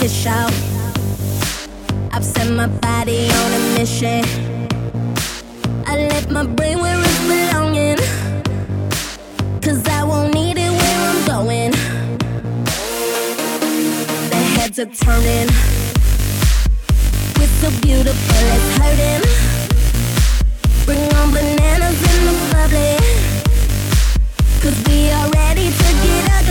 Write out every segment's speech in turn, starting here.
to shout. I've set my body on a mission. I left my brain where it's belonging. Cause I won't need it where I'm going. The heads are turning. We're so beautiful, it's hurting. Bring on bananas in the public. Cause we are ready to get up.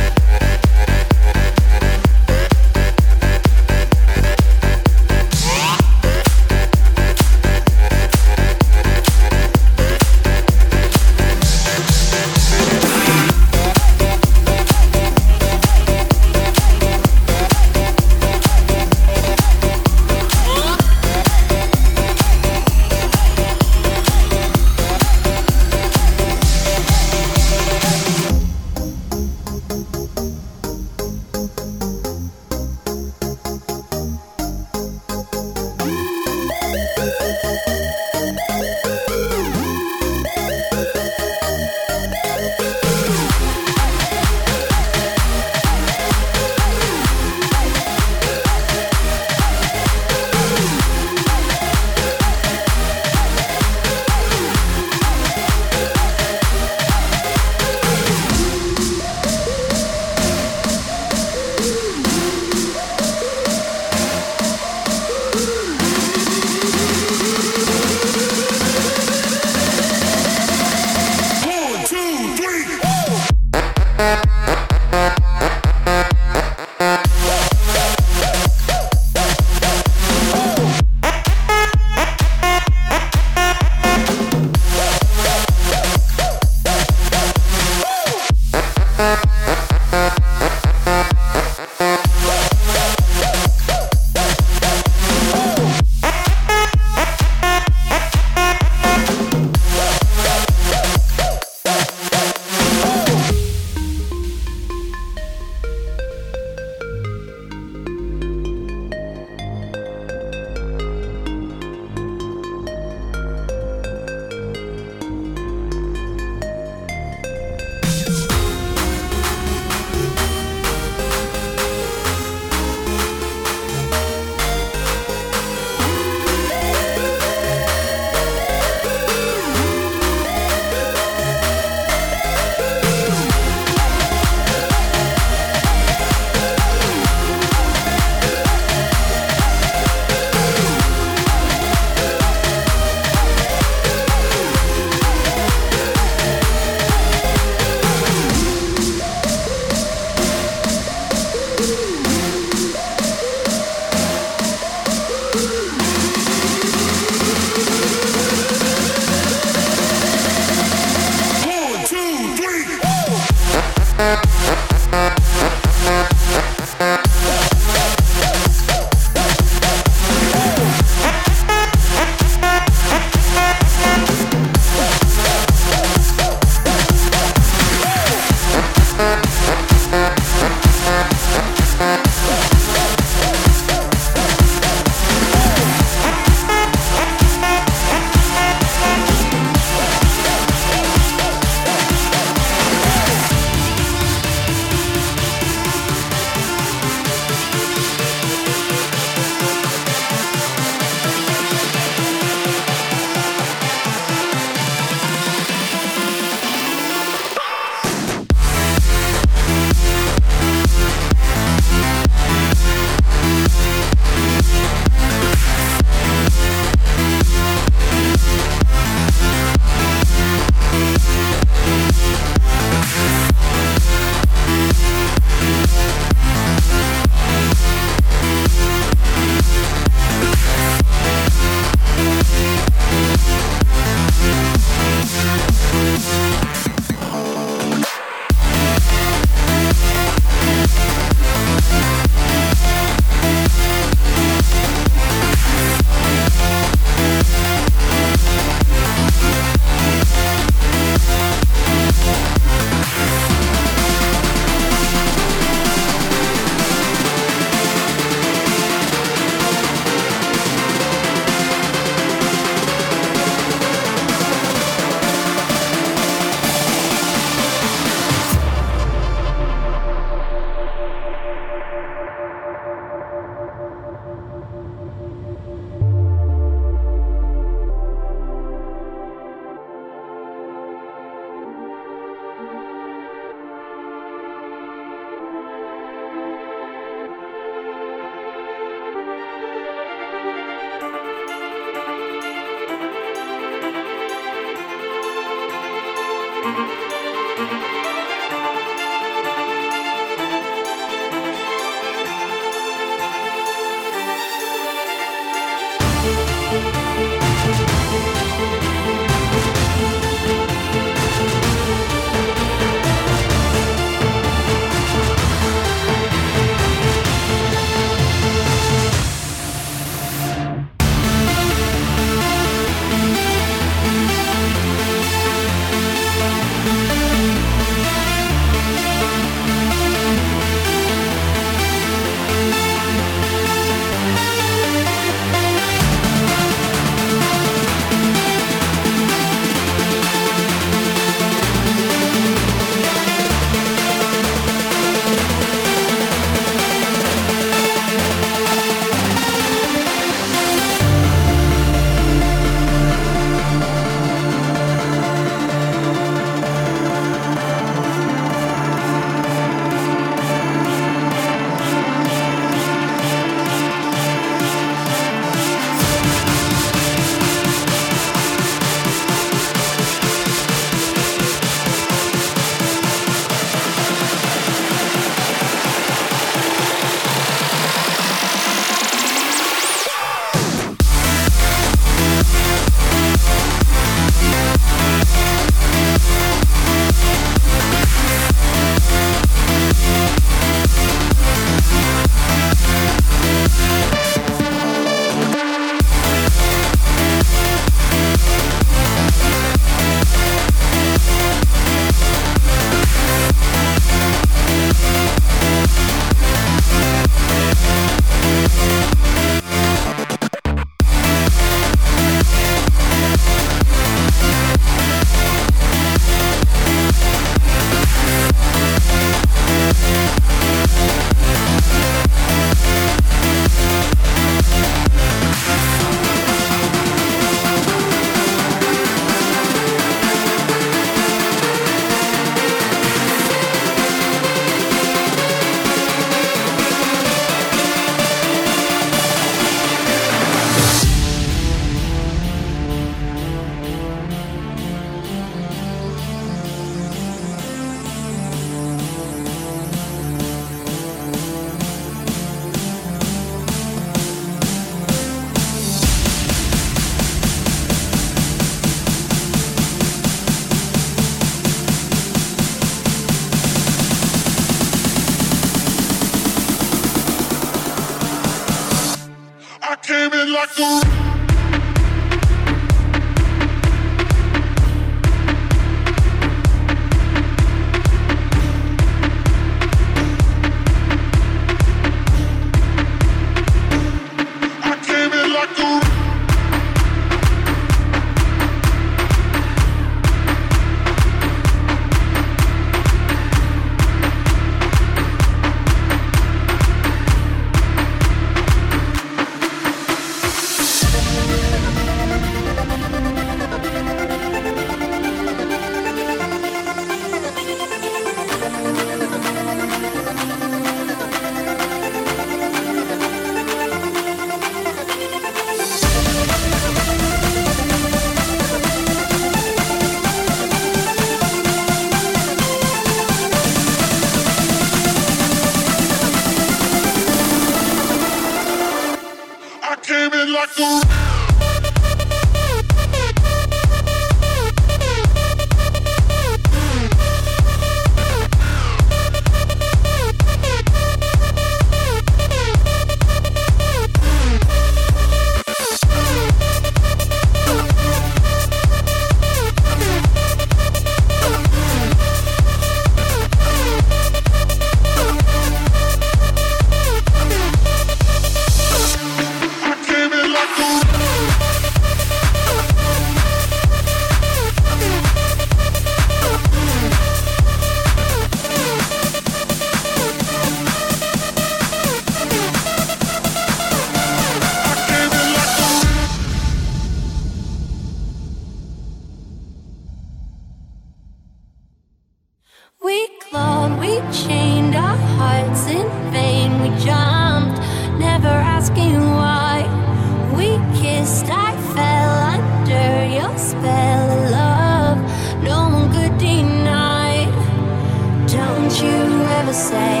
Say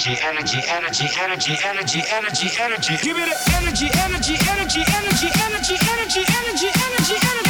energy, energy, energy, energy, energy, energy, energy, energy. Give me the energy, energy, energy, energy, energy, energy, energy, energy, energy,